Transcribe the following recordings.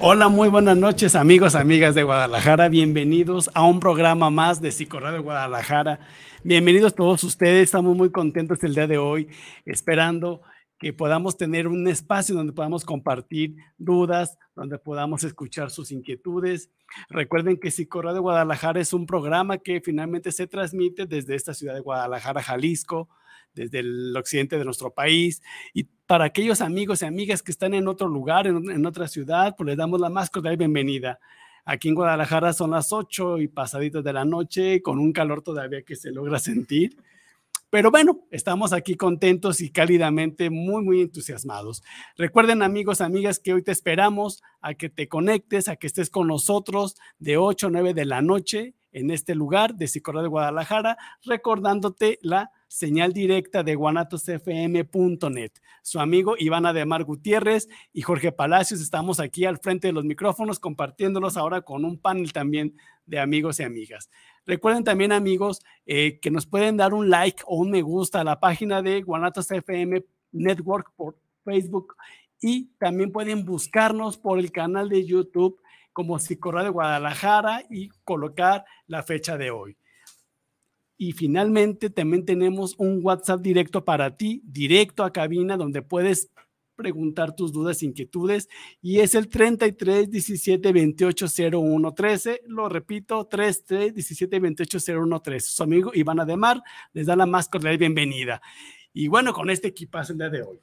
Hola, muy buenas noches amigos, amigas de Guadalajara. Bienvenidos a un programa más de de Guadalajara. Bienvenidos todos ustedes. Estamos muy contentos el día de hoy, esperando que podamos tener un espacio donde podamos compartir dudas, donde podamos escuchar sus inquietudes. Recuerden que de Guadalajara es un programa que finalmente se transmite desde esta ciudad de Guadalajara, Jalisco, desde el occidente de nuestro país. Y para aquellos amigos y amigas que están en otro lugar, en, otra ciudad, pues les damos la más cordial bienvenida. Aquí en Guadalajara son las 8 y pasaditas de la noche, con un calor todavía que se logra sentir. Pero bueno, estamos aquí contentos y cálidamente muy, muy entusiasmados. Recuerden amigos, amigas, que hoy te esperamos a que te conectes, a que estés con nosotros de 8 a 9 de la noche en este lugar de Sicorra de Guadalajara, recordándote la señal directa de guanatosfm.net. Su amigo Iván Ademar Gutiérrez y Jorge Palacios estamos aquí al frente de los micrófonos compartiéndolos ahora con un panel también de amigos y amigas. Recuerden también amigos eh, que nos pueden dar un like o un me gusta a la página de Guanatos FM Network por Facebook y también pueden buscarnos por el canal de YouTube como Psicorra de Guadalajara y colocar la fecha de hoy. Y finalmente también tenemos un WhatsApp directo para ti, directo a cabina, donde puedes preguntar tus dudas, inquietudes, y es el 33 17 28 01 13. Lo repito, 33 17 28 01 13. Su amigo Iván Ademar les da la más cordial bienvenida. Y bueno, con este equipazo el día de hoy.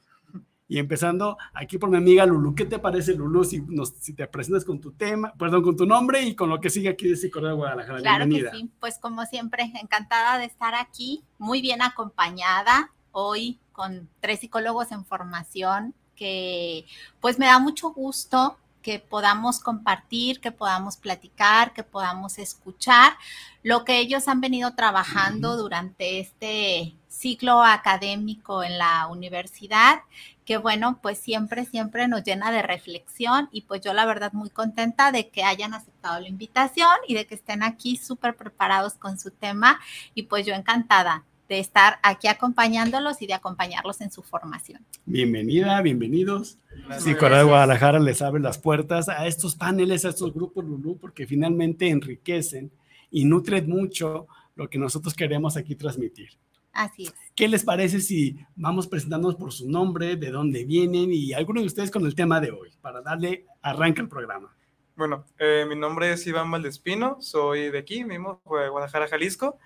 Y empezando aquí por mi amiga Lulu. ¿Qué te parece, Lulu, si, si te presentas con tu tema, perdón, con tu nombre y con lo que sigue aquí de Psicología de Guadalajara? Claro que sí, pues como siempre, encantada de estar aquí, muy bien acompañada hoy con tres psicólogos en formación que pues me da mucho gusto que podamos compartir, que podamos platicar, que podamos escuchar lo que ellos han venido trabajando durante este ciclo académico en la universidad que bueno, pues siempre, siempre nos llena de reflexión y pues yo la verdad muy contenta de que hayan aceptado la invitación y de que estén aquí súper preparados con su tema y pues yo encantada de estar aquí acompañándolos y de acompañarlos en su formación. Bienvenida, bienvenidos. Sí, Coral Guadalajara les abre las puertas a estos paneles, a estos grupos Lulú, porque finalmente enriquecen y nutren mucho lo que nosotros queremos aquí transmitir. Así es. ¿Qué les parece si vamos presentándonos por su nombre, de dónde vienen y alguno de ustedes con el tema de hoy, para darle arranque al programa? Bueno, eh, mi nombre es Iván Valdespino, soy de aquí mismo, de Guadalajara, Jalisco.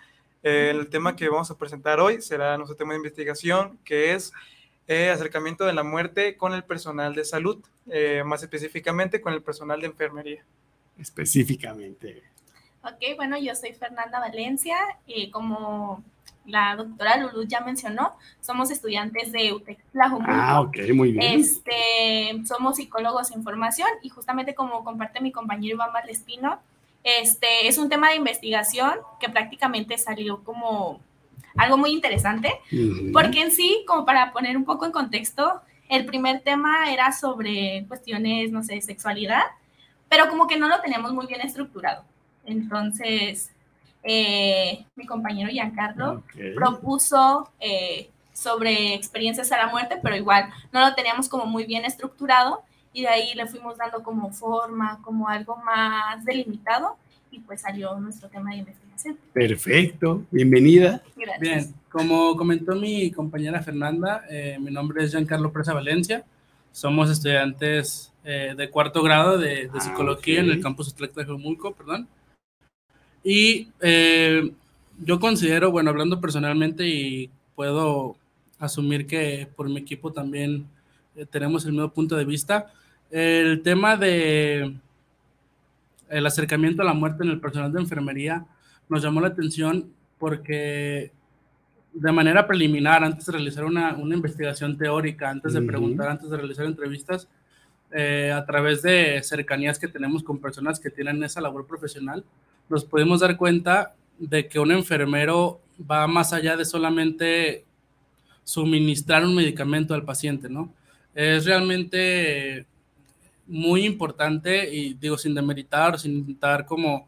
Eh, el tema que vamos a presentar hoy será nuestro tema de investigación, que es eh, acercamiento de la muerte con el personal de salud, más específicamente con el personal de enfermería. Específicamente. Ok, bueno, yo soy Fernanda Valencia y como la doctora Lulu ya mencionó, somos estudiantes de UTEC Ah, ok, muy bien. Este, somos psicólogos en formación y justamente como comparte mi compañero Iván Valdespino, este, es un tema de investigación que prácticamente salió como algo muy interesante, porque en sí, como para poner un poco en contexto, el primer tema era sobre cuestiones, no sé, sexualidad, pero como que no lo teníamos muy bien estructurado. Entonces, eh, mi compañero Giancarlo propuso eh, sobre experiencias a la muerte, pero igual no lo teníamos como muy bien estructurado y de ahí le fuimos dando como forma, como algo más delimitado y pues salió nuestro tema de investigación. Perfecto, bienvenida. Gracias. Bien, como comentó mi compañera Fernanda, eh, mi nombre es Giancarlo Presa Valencia, somos estudiantes de cuarto grado de, ah, psicología en el campus Utrecht de Jumulco, perdón. Y eh, yo considero, bueno, hablando personalmente y puedo asumir que por mi equipo también eh, tenemos el mismo punto de vista, el tema de el acercamiento a la muerte en el personal de enfermería nos llamó la atención porque de manera preliminar, antes de realizar una, una investigación teórica, antes de preguntar, antes de realizar entrevistas, eh, a través de cercanías que tenemos con personas que tienen esa labor profesional, nos podemos dar cuenta de que un enfermero va más allá de solamente suministrar un medicamento al paciente, ¿no? Es realmente muy importante y digo sin demeritar, sin intentar como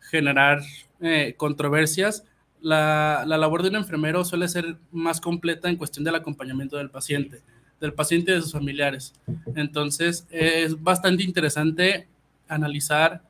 generar eh, controversias, la, la, labor de un enfermero suele ser más completa en cuestión del acompañamiento del paciente, del paciente y de sus familiares. Entonces, es bastante interesante analizar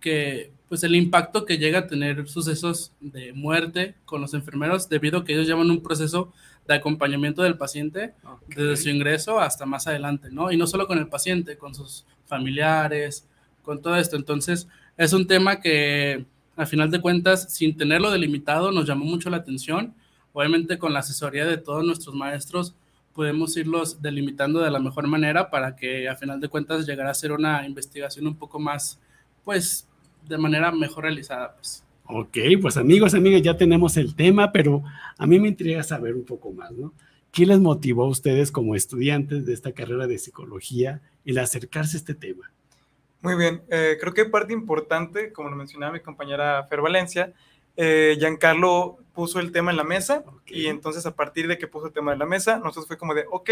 que pues el impacto que llega a tener sucesos de muerte con los enfermeros debido a que ellos llevan un proceso de acompañamiento del paciente desde su ingreso hasta más adelante, ¿no? Y no solo con el paciente, con sus familiares, con todo esto. Entonces, es un tema que, a final de cuentas, sin tenerlo delimitado, nos llamó mucho la atención. Obviamente, con la asesoría de todos nuestros maestros, podemos irlos delimitando de la mejor manera para que, a final de cuentas, llegara a ser una investigación un poco más, pues, de manera mejor realizada, pues. Ok, pues amigos, amigas, ya tenemos el tema, pero a mí me intriga saber un poco más, ¿no? ¿Qué les motivó a ustedes como estudiantes de esta carrera de psicología el acercarse a este tema? Muy bien, eh, creo que parte importante, como lo mencionaba mi compañera Fer Valencia, eh, Giancarlo puso el tema en la mesa y entonces a partir de que puso el tema en la mesa, nosotros fue como de, ok,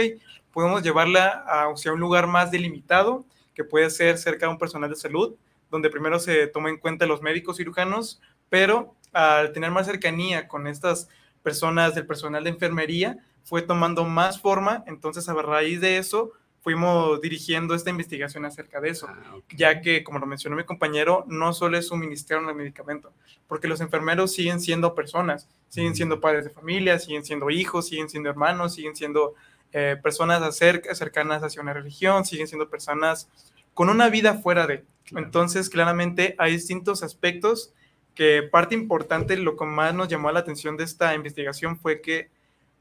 podemos llevarla a, o sea, un lugar más delimitado, que puede ser cerca de un personal de salud, donde primero se toma en cuenta los médicos cirujanos, pero al tener más cercanía con estas personas del personal de enfermería, fue tomando más forma, entonces a raíz de eso fuimos dirigiendo esta investigación acerca de eso, ah, ya que, como lo mencionó mi compañero, no solo es suministrar un medicamento, porque los enfermeros siguen siendo personas, siguen siendo padres de familia, siguen siendo hijos, siguen siendo hermanos, siguen siendo eh, personas cercanas hacia una religión, siguen siendo personas con una vida fuera de. Entonces, claramente hay distintos aspectos que parte importante, lo que más nos llamó la atención de esta investigación fue que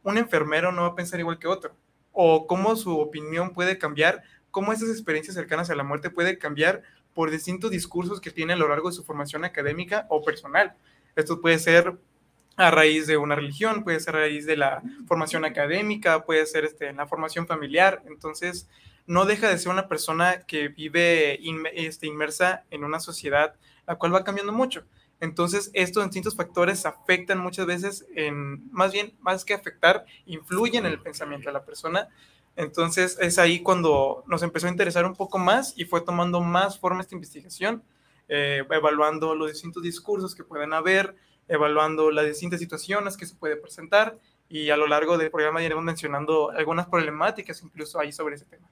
un enfermero no va a pensar igual que otro, o cómo su opinión puede cambiar, cómo esas experiencias cercanas a la muerte puede cambiar por distintos discursos que tiene a lo largo de su formación académica o personal. Esto puede ser a raíz de una religión, puede ser a raíz de la formación académica, puede ser este, en la formación familiar. Entonces, no deja de ser una persona que vive este, inmersa en una sociedad la cual va cambiando mucho. Entonces, estos distintos factores afectan muchas veces en, más bien, más que afectar, influyen en el pensamiento de la persona. Entonces, es ahí cuando nos empezó a interesar un poco más y fue tomando más forma esta investigación, eh, evaluando los distintos discursos que pueden haber, evaluando las distintas situaciones que se puede presentar y a lo largo del programa iremos mencionando algunas problemáticas incluso ahí sobre ese tema.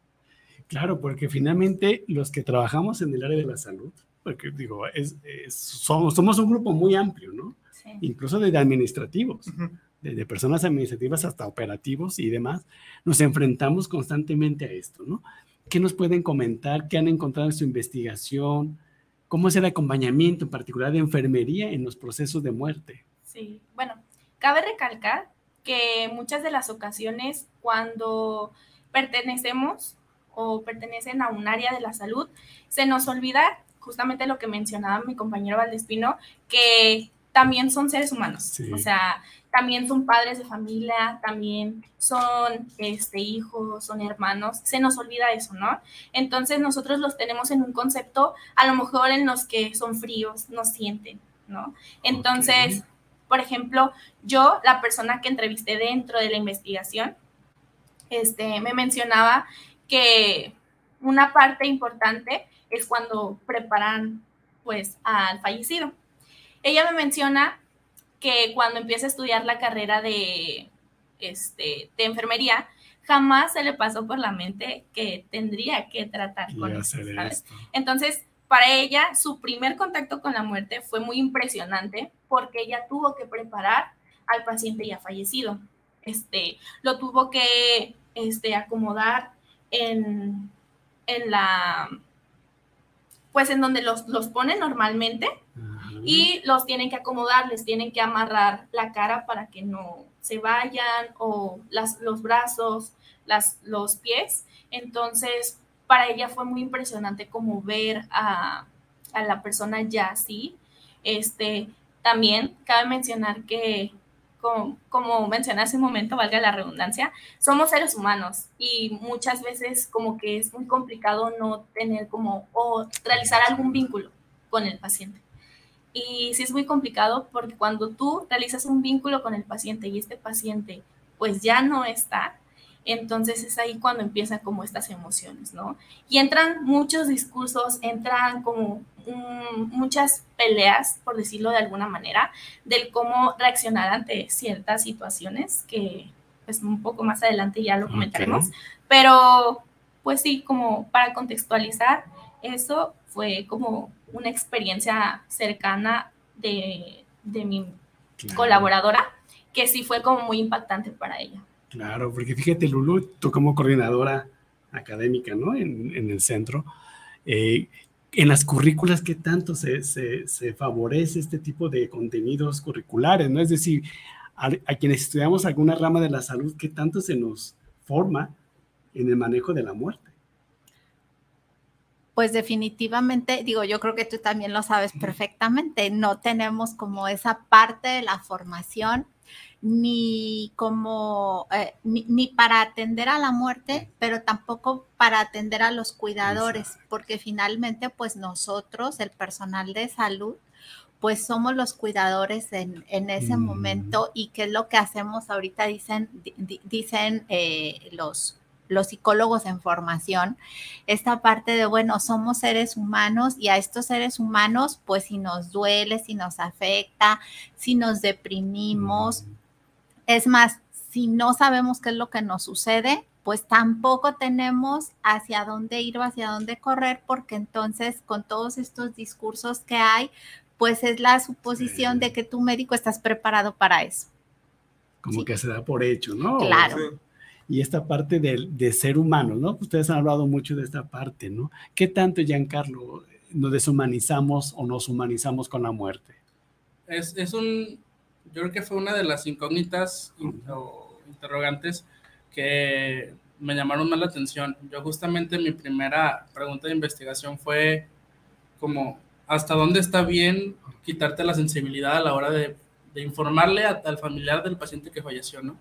Claro, porque finalmente los que trabajamos en el área de la salud, porque digo, es, somos, somos, un grupo muy amplio, ¿no? Incluso de administrativos, de personas administrativas hasta operativos y demás, nos enfrentamos constantemente a esto, ¿no? ¿Qué nos pueden comentar? ¿Qué han encontrado en su investigación? ¿Cómo es el acompañamiento, en particular de enfermería, en los procesos de muerte? Sí, bueno, cabe recalcar que muchas de las ocasiones cuando pertenecemos o pertenecen a un área de la salud, se nos olvida justamente lo que mencionaba mi compañero Valdespino, que también son seres humanos, o sea, también son padres de familia, también son este, hijos, son hermanos, se nos olvida eso, ¿no? Entonces nosotros los tenemos en un concepto, a lo mejor en los que son fríos, no sienten, ¿no? Entonces, por ejemplo, yo, la persona que entrevisté dentro de la investigación, este, me mencionaba que una parte importante es cuando preparan pues al fallecido. Ella me menciona que cuando empieza a estudiar la carrera de, este, de enfermería, jamás se le pasó por la mente que tendría que tratar con eso, Entonces, para ella, su primer contacto con la muerte fue muy impresionante porque ella tuvo que preparar al paciente ya fallecido. Este, lo tuvo que este, acomodar en, en la pues en donde los, los pone normalmente y los tienen que acomodar, les tienen que amarrar la cara para que no se vayan o las, los brazos, las, los pies. Entonces, para ella fue muy impresionante como ver a, a la persona ya así. Este, también cabe mencionar que como, como, mencioné hace un momento, valga la redundancia, somos seres humanos y muchas veces como que es muy complicado no tener como o realizar algún vínculo con el paciente. Y sí es muy complicado porque cuando tú realizas un vínculo con el paciente y este paciente pues ya no está, entonces es ahí cuando empiezan como estas emociones, ¿no? Y entran muchos discursos, entran como muchas peleas, por decirlo de alguna manera, del cómo reaccionar ante ciertas situaciones, que pues un poco más adelante ya lo comentaremos, pero pues sí, como para contextualizar, eso fue como una experiencia cercana de, mi colaboradora, que sí fue como muy impactante para ella. Claro, porque fíjate, Lulu, tú como coordinadora académica, ¿no? En, el centro, eh, en las currículas, ¿qué tanto se, se, favorece este tipo de contenidos curriculares, ¿no? Es decir, a, quienes estudiamos alguna rama de la salud, ¿qué tanto se nos forma en el manejo de la muerte? Pues definitivamente, digo, yo creo que tú también lo sabes perfectamente, no tenemos como esa parte de la formación ni como, eh, ni, para atender a la muerte, pero tampoco para atender a los cuidadores, porque finalmente, pues nosotros, el personal de salud, pues somos los cuidadores en, ese mm. momento y qué es lo que hacemos ahorita, dicen, dicen eh, los, los psicólogos en formación, esta parte de, bueno, somos seres humanos y a estos seres humanos, pues si nos duele, si nos afecta, si nos deprimimos, mm. Es más, si no sabemos qué es lo que nos sucede, pues tampoco tenemos hacia dónde ir o hacia dónde correr, porque entonces con todos estos discursos que hay, pues es la suposición de que tu médico estás preparado para eso. Como que se da por hecho, ¿no? Claro. Y esta parte de, ser humano, ¿no? Ustedes han hablado mucho de esta parte, ¿no? ¿Qué tanto, Giancarlo, nos deshumanizamos o nos humanizamos con la muerte? Es, es un, yo creo que fue una de las incógnitas o interrogantes que me llamaron más la atención. Yo justamente mi primera pregunta de investigación fue como, ¿hasta dónde está bien quitarte la sensibilidad a la hora de, informarle al familiar del paciente que falleció, no?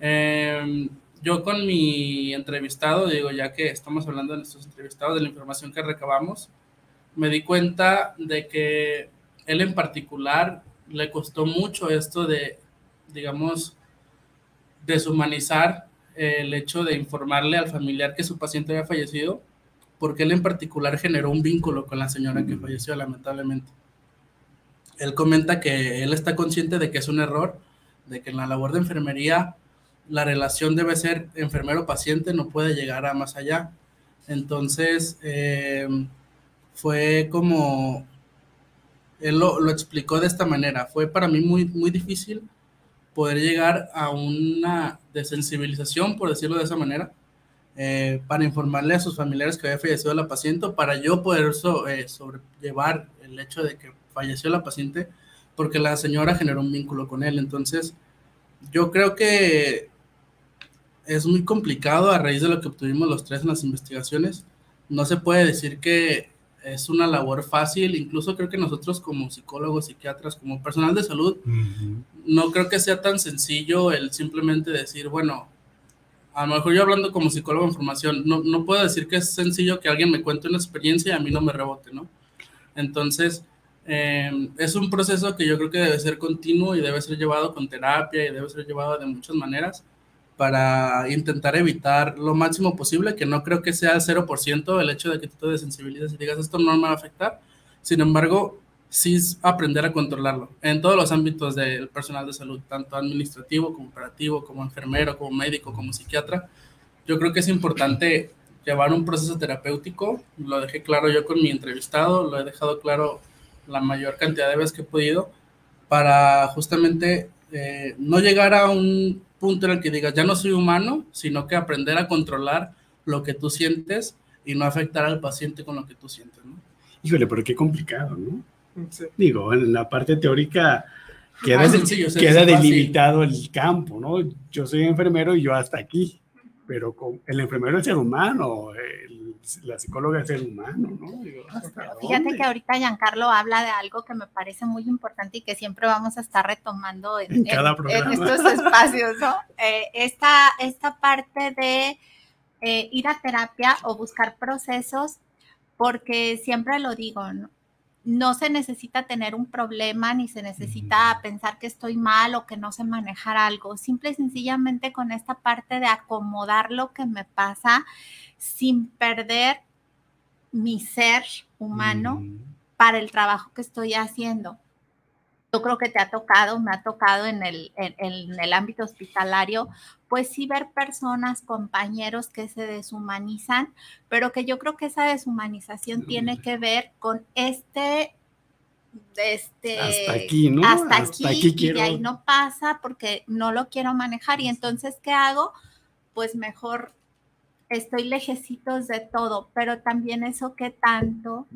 Em, yo con mi entrevistado, digo, ya que estamos hablando de nuestros entrevistados, de la información que recabamos, me di cuenta de que él en particular le costó mucho esto de, digamos, deshumanizar el hecho de informarle al familiar que su paciente había fallecido, porque él en particular generó un vínculo con la señora que falleció lamentablemente. Él comenta que él está consciente de que es un error, de que en la labor de enfermería la relación debe ser enfermero-paciente, no puede llegar a más allá. Entonces, eh, fue como él lo, explicó de esta manera. Fue para mí muy, muy difícil poder llegar a una desensibilización, por decirlo de esa manera, eh, para informarle a sus familiares que había fallecido la paciente, para yo poder eh, sobrellevar el hecho de que falleció la paciente, porque la señora generó un vínculo con él. Entonces, yo creo que es muy complicado a raíz de lo que obtuvimos los tres en las investigaciones. No se puede decir que es una labor fácil, incluso creo que nosotros como psicólogos, psiquiatras, como personal de salud, no creo que sea tan sencillo el simplemente decir, bueno, a lo mejor yo hablando como psicólogo en formación, no, no puedo decir que es sencillo que alguien me cuente una experiencia y a mí no me rebote, ¿no? Entonces, eh, es un proceso que yo creo que debe ser continuo y debe ser llevado con terapia y debe ser llevado de muchas maneras para intentar evitar lo máximo posible, que no creo que sea el 0% el hecho de que tú te desensibilices y digas esto no me va a afectar. Sin embargo, sí aprender a controlarlo en todos los ámbitos del personal de salud, tanto administrativo como operativo, como enfermero, como médico, como psiquiatra. Yo creo que es importante llevar un proceso terapéutico, lo dejé claro yo con mi entrevistado, lo he dejado claro la mayor cantidad de veces que he podido, para justamente eh, no llegar a un punto en el que digas, ya no soy humano, sino que aprender a controlar lo que tú sientes y no afectar al paciente con lo que tú sientes, ¿no? Híjole, pero qué complicado, ¿no? Digo, en la parte teórica queda, Ah, sencillo, queda delimitado el campo, ¿no? Yo soy enfermero y yo hasta aquí, pero con- el enfermero es ser humano, el- la psicóloga es ser humano, ¿no? Digo, ¿hasta Fíjate que ahorita Giancarlo habla de algo que me parece muy importante y que siempre vamos a estar retomando en, En cada en- programa. en estos espacios, ¿no? Eh, esta, esta parte de eh, ir a terapia o buscar procesos, porque siempre lo digo, ¿no? No se necesita tener un problema ni se necesita pensar que estoy mal o que no sé manejar algo. Simple y sencillamente con esta parte de acomodar lo que me pasa sin perder mi ser humano para el trabajo que estoy haciendo. Yo creo que te ha tocado, me ha tocado en el, en, en el ámbito hospitalario, pues sí ver personas, compañeros que se deshumanizan, pero que yo creo que esa deshumanización tiene que ver con este, este, Hasta aquí, ¿no? hasta, Hasta aquí, y quiero- de ahí no pasa porque no lo quiero manejar. Y entonces, ¿qué hago? Pues mejor estoy lejecitos de todo, pero también eso que tanto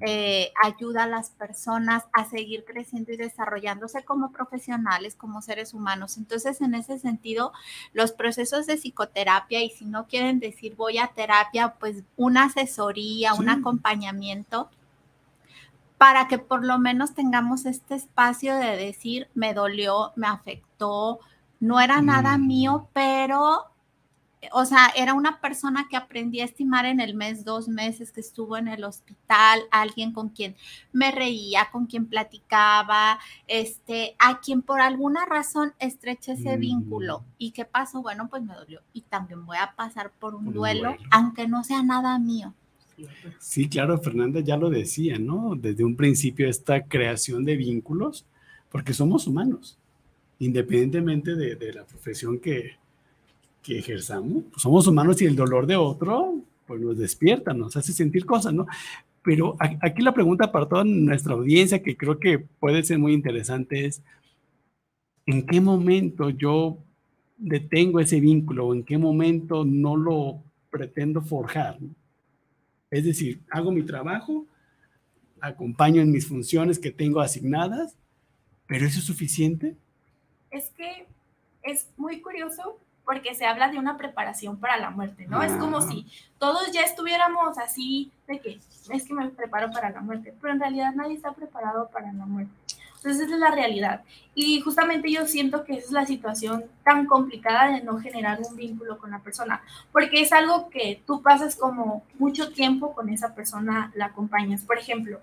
eh, ayuda a las personas a seguir creciendo y desarrollándose como profesionales, como seres humanos. Entonces, en ese sentido, los procesos de psicoterapia, y si no quieren decir voy a terapia, pues una asesoría, un acompañamiento para que por lo menos tengamos este espacio de decir, me dolió, me afectó, no era nada Mm. mío, pero o sea, era una persona que aprendí a estimar en el mes, dos meses que estuvo en el hospital, alguien con quien me reía, con quien platicaba, este, a quien por alguna razón estreché ese Mm. vínculo. ¿Y qué pasó? Bueno, pues me dolió. Y también voy a pasar por un Un duelo, duelo. aunque no sea nada mío. Sí, claro, Fernanda ya lo decía, ¿no? Desde un principio esta creación de vínculos, porque somos humanos, independientemente de, de la profesión que, que ejerzamos, pues somos humanos y el dolor de otro, pues nos despierta, nos hace sentir cosas, ¿no? Pero aquí la pregunta para toda nuestra audiencia, que creo que puede ser muy interesante, es, ¿en qué momento yo detengo ese vínculo o en qué momento no lo pretendo forjar? Es decir, hago mi trabajo, acompaño en mis funciones que tengo asignadas, pero ¿eso es suficiente? Es que es muy curioso porque se habla de una preparación para la muerte, ¿no? Es como si todos ya estuviéramos así de que es que me preparo para la muerte, pero en realidad nadie está preparado para la muerte. Entonces esa es la realidad. Y justamente yo siento que esa es la situación tan complicada de no generar un vínculo con la persona, porque es algo que tú pasas como mucho tiempo con esa persona, la acompañas. Por ejemplo,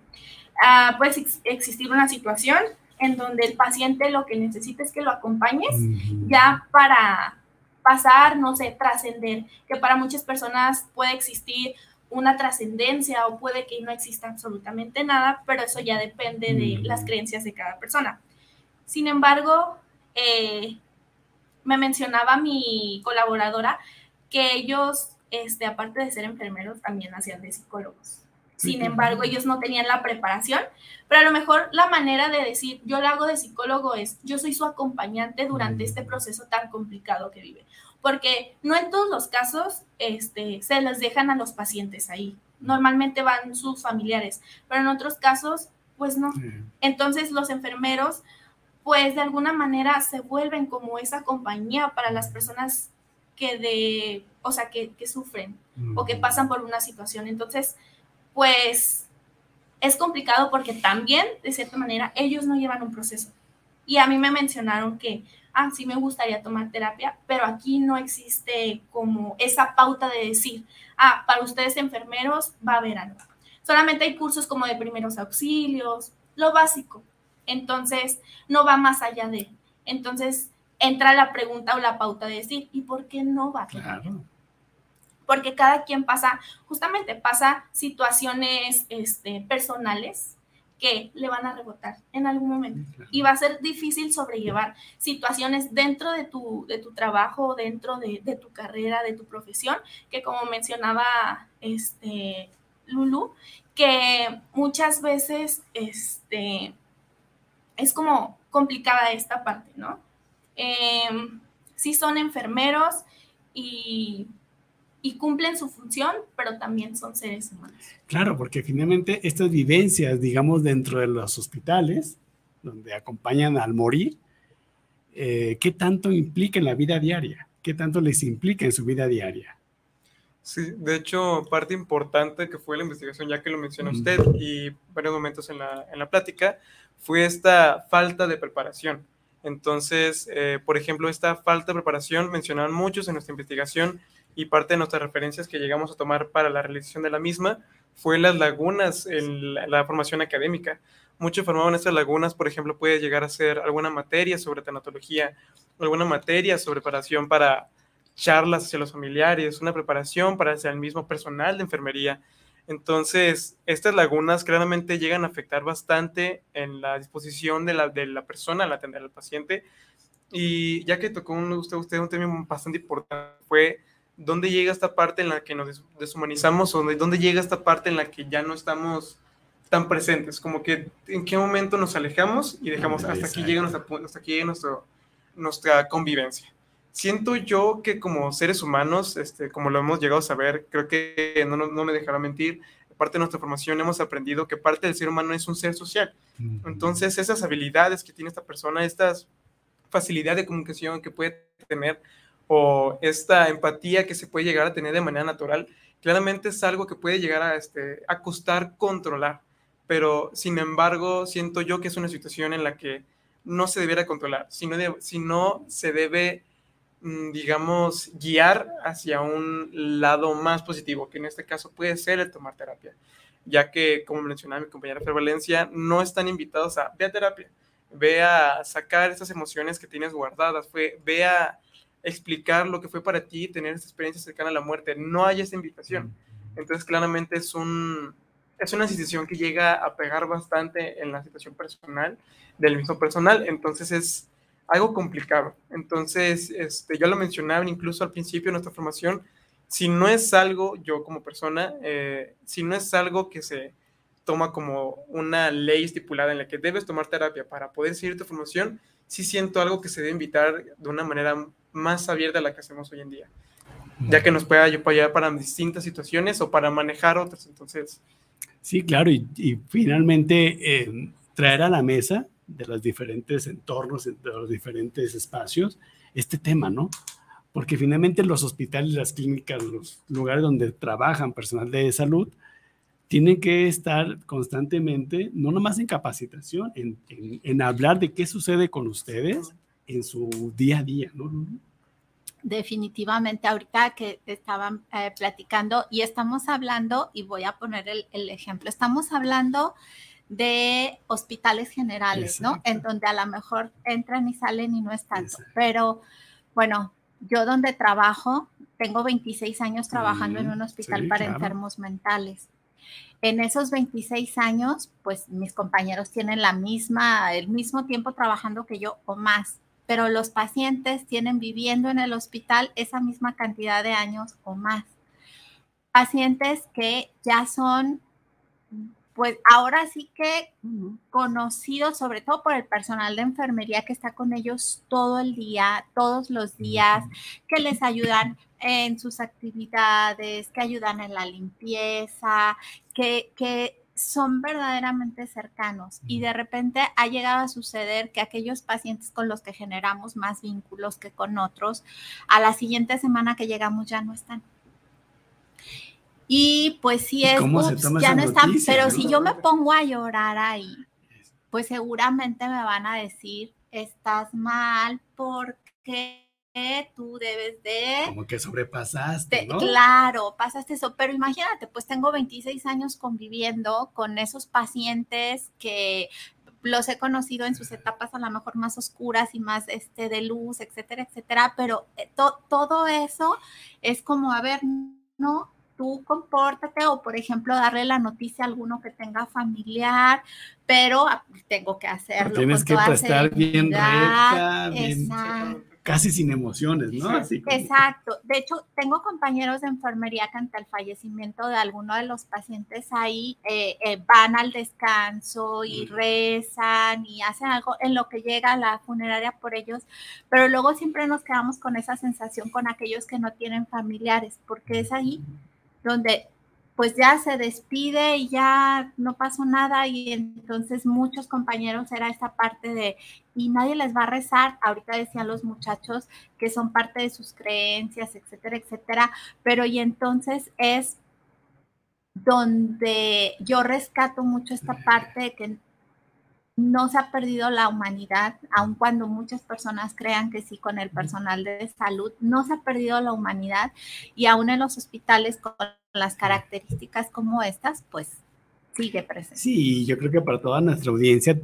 ah, puede ex- existir una situación en donde el paciente lo que necesita es que lo acompañes ya para pasar, no sé, trascender, que para muchas personas puede existir una trascendencia o puede que no exista absolutamente nada, pero eso ya depende de Mm. las creencias de cada persona. Sin embargo, eh, me mencionaba mi colaboradora que ellos, este, aparte de ser enfermeros, también hacían de psicólogos. Sin embargo, ellos no tenían la preparación, pero a lo mejor la manera de decir yo lo hago de psicólogo es yo soy su acompañante durante este proceso tan complicado que vive. Porque no en todos los casos este, se les dejan a los pacientes ahí. Normalmente van sus familiares, pero en otros casos, pues no. Entonces los enfermeros, pues de alguna manera se vuelven como esa compañía para las personas que de, o sea, que, que sufren o que pasan por una situación. Entonces, pues es complicado porque también, de cierta manera, ellos no llevan un proceso. Y a mí me mencionaron que, ah, sí me gustaría tomar terapia, pero aquí no existe como esa pauta de decir, ah, para ustedes enfermeros va a haber algo. Solamente hay cursos como de primeros auxilios, lo básico. Entonces, no va más allá de. Entonces, entra la pregunta o la pauta de decir, ¿y por qué no va? Claro. porque cada quien pasa, justamente pasa situaciones este, personales que le van a rebotar en algún momento. Y va a ser difícil sobrellevar situaciones dentro de tu, de tu trabajo, dentro de, de tu carrera, de tu profesión, que como mencionaba este, Lulu, que muchas veces este, es como complicada esta parte, ¿no? Eh, sí son enfermeros y y cumplen su función, pero también son seres humanos. Claro, porque finalmente estas vivencias, digamos, dentro de los hospitales, donde acompañan al morir, eh, ¿qué tanto implica en la vida diaria? ¿Qué tanto les implica en su vida diaria? Sí, de hecho, parte importante que fue la investigación, ya que lo menciona usted y varios momentos en la, en la plática, fue esta falta de preparación. Entonces, eh, por ejemplo, esta falta de preparación mencionaban muchos en nuestra investigación y parte de nuestras referencias que llegamos a tomar para la realización de la misma fue las lagunas en la, formación académica. Muchos formaban estas lagunas, por ejemplo, puede llegar a ser alguna materia sobre tanatología, alguna materia sobre preparación para charlas hacia los familiares, una preparación para hacia el mismo personal de enfermería. Entonces, estas lagunas claramente llegan a afectar bastante en la disposición de la, de la persona al atender al paciente. Y ya que tocó usted, usted un tema bastante importante, fue dónde llega esta parte en la que nos deshumanizamos o dónde llega esta parte en la que ya no estamos tan presentes, como que en qué momento nos alejamos y dejamos hasta aquí llega nuestra, hasta aquí llega nuestro, nuestra convivencia. Siento yo que como seres humanos, este, como lo hemos llegado a saber, creo que no, no, me dejará mentir, parte de nuestra formación hemos aprendido que parte del ser humano es un ser social. Entonces, esas habilidades que tiene esta persona, estas facilidad de comunicación que puede tener, o esta empatía que se puede llegar a tener de manera natural, claramente es algo que puede llegar a, este, a costar controlar, pero sin embargo siento yo que es una situación en la que no se debiera controlar, sino, sino se debe, mm, digamos, guiar hacia un lado más positivo, que en este caso puede ser el tomar terapia, ya que, como mencionaba mi compañera Fer Valencia, no están invitados a, ve a terapia, ve a sacar esas emociones que tienes guardadas, fue, ve a explicar lo que fue para ti tener esa experiencia cercana a la muerte. No hay esa invitación. Entonces, claramente es, un, es una situación que llega a pegar bastante en la situación personal del mismo personal. Entonces, es algo complicado. Entonces, este, yo lo mencionaba incluso al principio de nuestra formación. Si no es algo, yo como persona, eh, si no es algo que se toma como una ley estipulada en la que debes tomar terapia para poder seguir tu formación, sí siento algo que se debe invitar de una manera más abierta a la que hacemos hoy en día, ya que nos puede ayudar para distintas situaciones o para manejar otras. Entonces. Sí, claro, y, finalmente eh, traer a la mesa de los diferentes entornos, de los diferentes espacios, este tema, ¿no? Porque finalmente los hospitales, las clínicas, los lugares donde trabajan personal de salud, tienen que estar constantemente, no nomás en capacitación, en, en hablar de qué sucede con ustedes en su día a día, ¿no? Definitivamente ahorita que estaban eh, platicando y estamos hablando, y voy a poner el, ejemplo, estamos hablando de hospitales generales, ¿no? En donde a lo mejor entran y salen y no es tanto. Pero bueno, yo donde trabajo, tengo 26 años trabajando en un hospital para enfermos mentales. En esos 26 años, pues mis compañeros tienen la misma, el mismo tiempo trabajando que yo o más pero los pacientes tienen viviendo en el hospital esa misma cantidad de años o más. Pacientes que ya son, pues ahora sí que conocidos, sobre todo por el personal de enfermería que está con ellos todo el día, todos los días, que les ayudan en sus actividades, que ayudan en la limpieza, que, que son verdaderamente cercanos y de repente ha llegado a suceder que aquellos pacientes con los que generamos más vínculos que con otros, a la siguiente semana que llegamos ya no están. Y pues si es, ya no están, pero si yo me pongo a llorar ahí, pues seguramente me van a decir, estás mal porque tú debes de... Como que sobrepasaste, ¿no? Claro, pasaste eso, pero imagínate, pues tengo 26 años conviviendo con esos pacientes que los he conocido en sus etapas a lo mejor más oscuras y más este, de luz, etcétera, etcétera, pero eh, todo eso es como, a ver, ¿no? tú compórtate o, por ejemplo, darle la noticia a alguno que tenga familiar, pero tengo que hacerlo. Tienes que estar bien recta, Exacto casi sin emociones, ¿no? Así Exacto. De hecho, tengo compañeros de enfermería que ante el fallecimiento de alguno de los pacientes ahí eh, eh, van al descanso y rezan y hacen algo en lo que llega la funeraria por ellos, pero luego siempre nos quedamos con esa sensación con aquellos que no tienen familiares, porque es ahí donde pues ya se despide y ya no pasó nada y entonces muchos compañeros era esta parte de y nadie les va a rezar, ahorita decían los muchachos que son parte de sus creencias, etcétera, etcétera, pero y entonces es donde yo rescato mucho esta parte de que no se ha perdido la humanidad, aun cuando muchas personas crean que sí con el personal de salud, no se ha perdido la humanidad y aún en los hospitales con las características como estas, pues sigue presente. Sí, yo creo que para toda nuestra audiencia,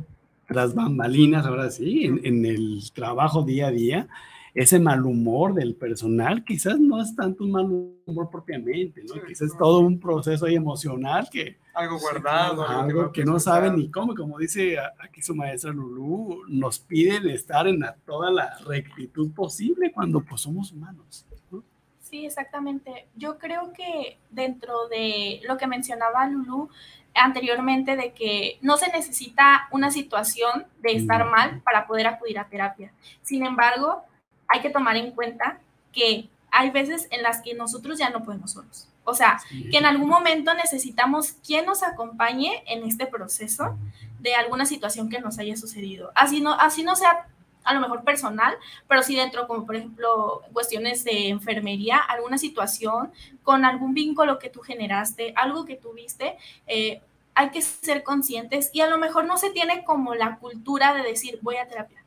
las bambalinas, ahora sí, en, el trabajo día a día, ese mal humor del personal quizás no es tanto un mal humor propiamente, ¿no? quizás es todo un proceso emocional que... Algo guardado. algo que, no saben ni cómo, como dice aquí su maestra Lulú, nos piden estar en toda la rectitud posible cuando pues somos humanos. Sí, exactamente. Yo creo que dentro de lo que mencionaba Lulu anteriormente de que no se necesita una situación de estar mal para poder acudir a terapia. Sin embargo, hay que tomar en cuenta que hay veces en las que nosotros ya no podemos solos. O sea, que en algún momento necesitamos quien nos acompañe en este proceso de alguna situación que nos haya sucedido. Así no, así no sea a lo mejor personal, pero sí dentro, como por ejemplo, cuestiones de enfermería, alguna situación con algún vínculo que tú generaste, algo que tuviste, eh, hay que ser conscientes y a lo mejor no se tiene como la cultura de decir voy a terapia.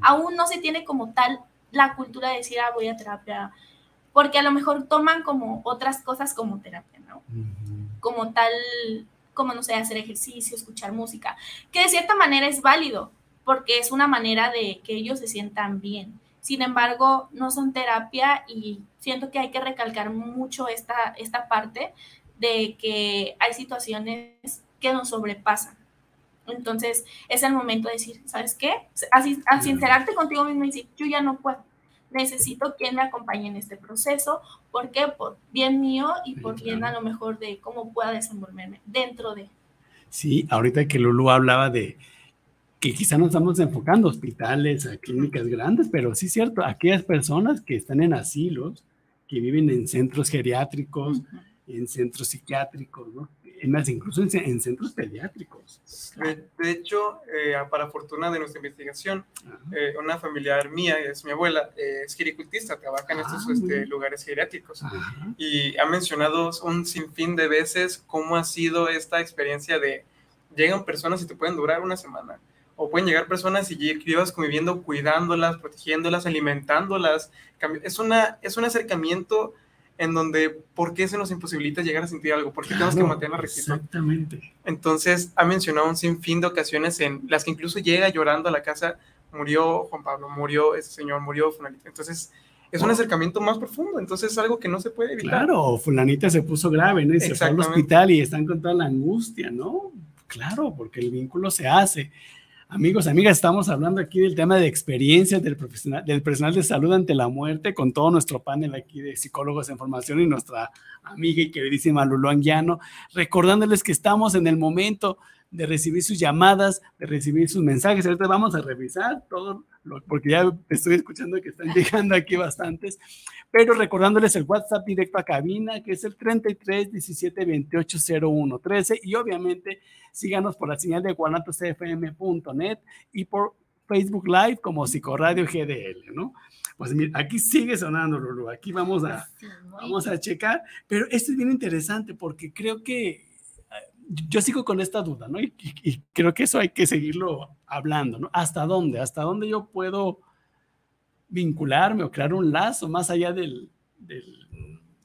Aún no se tiene como tal la cultura de decir ah, voy a terapia, porque a lo mejor toman como otras cosas como terapia, ¿no? Como tal, como no sé, hacer ejercicio, escuchar música, que de cierta manera es válido, porque es una manera de que ellos se sientan bien. Sin embargo, no son terapia y siento que hay que recalcar mucho esta, esta parte de que hay situaciones que nos sobrepasan. Entonces, es el momento de decir, ¿sabes qué? Así, a sincerarte contigo mismo y decir, yo ya no puedo. Necesito quien me acompañe en este proceso. ¿Por qué? Por bien mío y por bien a lo mejor de cómo pueda desenvolverme dentro de. Sí, ahorita que Lulu hablaba de, que quizá nos estamos enfocando a hospitales, a clínicas grandes, pero sí es cierto, aquellas personas que están en asilos, que viven en centros geriátricos, en centros psiquiátricos, ¿no? más, incluso en, centros pediátricos. De, hecho, eh, para fortuna de nuestra investigación, eh, una familiar mía, es mi abuela, eh, es gericultista, trabaja en estos ah, este, lugares geriátricos. Y ha mencionado un sinfín de veces cómo ha sido esta experiencia de llegan personas y te pueden durar una semana o pueden llegar personas y llevas conviviendo, cuidándolas, protegiéndolas, alimentándolas. Es, una, es un acercamiento en donde, ¿por qué se nos imposibilita llegar a sentir algo? ¿Por qué tenemos que mantener la rectitud? Exactamente. Entonces, ha mencionado un sinfín de ocasiones en las que incluso llega llorando a la casa, murió Juan Pablo, murió ese señor, murió Fulanita. Entonces, es un acercamiento más profundo, entonces es algo que no se puede evitar. Claro, Fulanita se puso grave, ¿no? Y se fue al hospital y están con toda la angustia, ¿no? Claro, porque el vínculo se hace. Amigos, amigas, estamos hablando aquí del tema de experiencias del, profesional, del personal de salud ante la muerte con todo nuestro panel aquí de psicólogos en formación y nuestra amiga y queridísima Lulu Anguiano, recordándoles que estamos en el momento de recibir sus llamadas, de recibir sus mensajes. Ahorita vamos a revisar todo, porque ya estoy escuchando que están llegando aquí bastantes, pero recordándoles el WhatsApp directo a cabina, que es el 33 17 28 01 13, y obviamente Síganos por la señal de guanatosfm.net y por Facebook Live como Psicoradio GDL, ¿no? Pues mira, aquí sigue sonando, Lulu. Aquí vamos a, vamos a checar. Pero esto es bien interesante porque creo que yo sigo con esta duda, ¿no? Y, creo que eso hay que seguirlo hablando, ¿no? ¿Hasta dónde? ¿Hasta dónde yo puedo vincularme o crear un lazo más allá del, del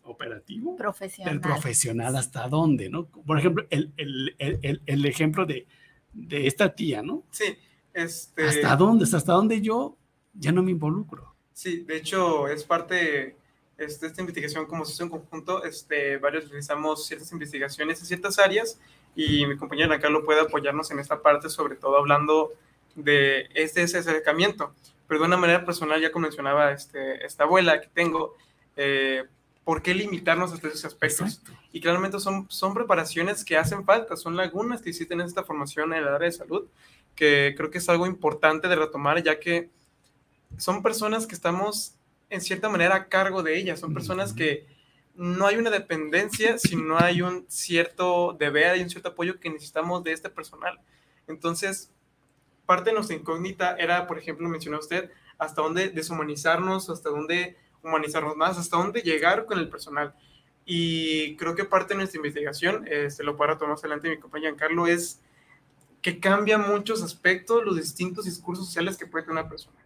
operativo profesional. del profesional hasta dónde, ¿no? Por ejemplo, el, el, el, el ejemplo de, de, esta tía, ¿no? Sí, este... ¿Hasta dónde? ¿Hasta dónde yo ya no me involucro? Sí, de hecho, es parte este, esta investigación como en conjunto, este, varios realizamos ciertas investigaciones en ciertas áreas y mi compañero Carlos puede apoyarnos en esta parte, sobre todo hablando de este ese acercamiento. pero de una manera personal, ya como mencionaba este, esta abuela que tengo, eh, ¿por qué limitarnos hasta esos aspectos? Y claramente son, son preparaciones que hacen falta, son lagunas que existen en esta formación en el área de salud, que creo que es algo importante de retomar, ya que son personas que estamos en cierta manera a cargo de ellas, son personas que no hay una dependencia, sino hay un cierto deber, y un cierto apoyo que necesitamos de este personal. Entonces, parte de nuestra incógnita era, por ejemplo, mencionó usted, hasta dónde deshumanizarnos, hasta dónde humanizarnos más, hasta dónde llegar con el personal. Y creo que parte de nuestra investigación, se este, lo para tomar adelante mi compañero Carlos, es que cambia muchos aspectos los distintos discursos sociales que puede tener una persona.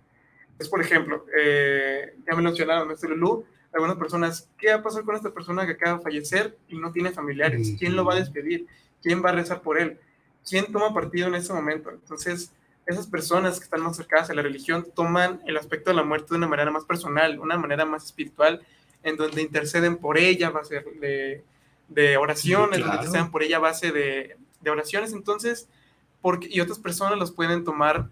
Es, por ejemplo, eh, ya me mencionaron, Mr. Lulu, algunas personas, ¿qué va a pasar con esta persona que acaba de fallecer y no tiene familiares? ¿Quién lo va a despedir? ¿Quién va a rezar por él? ¿Quién toma partido en ese momento? Entonces, esas personas que están más cercanas a la religión toman el aspecto de la muerte de una manera más personal, una manera más espiritual, en donde interceden por ella a base de, de oraciones, donde interceden por ella a base de, de oraciones. Entonces, porque, y otras personas los pueden tomar,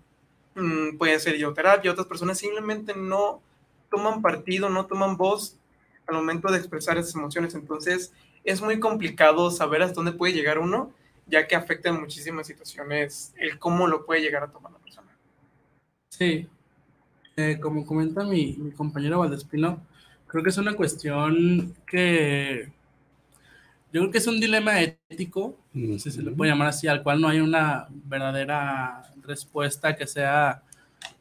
mm, pueden ser idioterapia, otras personas simplemente no toman partido, no toman voz al momento de expresar esas emociones. Entonces, es muy complicado saber hasta dónde puede llegar uno, ya que afecta en muchísimas situaciones el cómo lo puede llegar a tomar la persona. Sí, eh, como comenta mi, mi compañero Valdespino, creo que es una cuestión que yo creo que es un dilema ético, si se le puede llamar así, al cual no hay una verdadera respuesta que sea,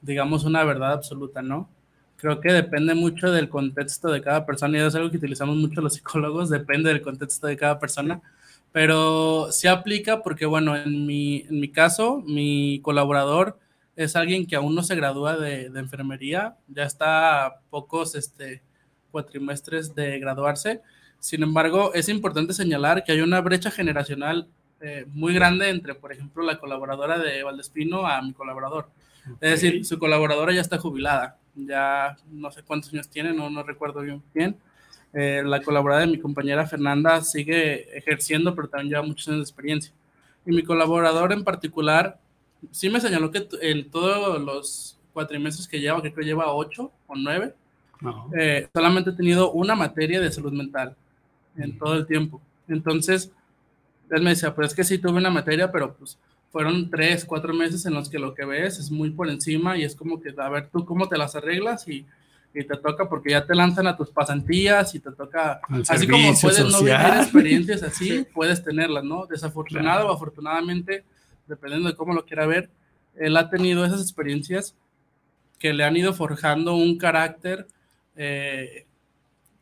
digamos, una verdad absoluta, ¿no? creo que depende mucho del contexto de cada persona y es algo que utilizamos mucho los psicólogos, depende del contexto de cada persona, pero sí aplica porque, bueno, en mi, en mi caso, mi colaborador es alguien que aún no se gradúa de, enfermería, ya está a pocos este, cuatrimestres de graduarse. Sin embargo, es importante señalar que hay una brecha generacional eh, muy grande entre, por ejemplo, la colaboradora de Valdespino a mi colaborador. Es decir, su colaboradora ya está jubilada ya no sé cuántos años tiene, no, no recuerdo bien. bien. Eh, la colaboradora de mi compañera Fernanda sigue ejerciendo, pero también lleva muchos años de experiencia. Y mi colaborador en particular, sí me señaló que en todos los cuatrimestres que lleva, que creo lleva ocho o nueve, eh, solamente he tenido una materia de salud mental en todo el tiempo. Entonces, él me decía, pues es que sí tuve una materia, pero pues fueron tres, cuatro meses en los que lo que ves es muy por encima y es como que, a ver, tú cómo te las arreglas y, y te toca porque ya te lanzan a tus pasantías y te toca, así como puedes no vivir experiencias así, puedes tenerlas, ¿no? Desafortunado o afortunadamente, dependiendo de cómo lo quiera ver, él ha tenido esas experiencias que le han ido forjando un carácter, eh,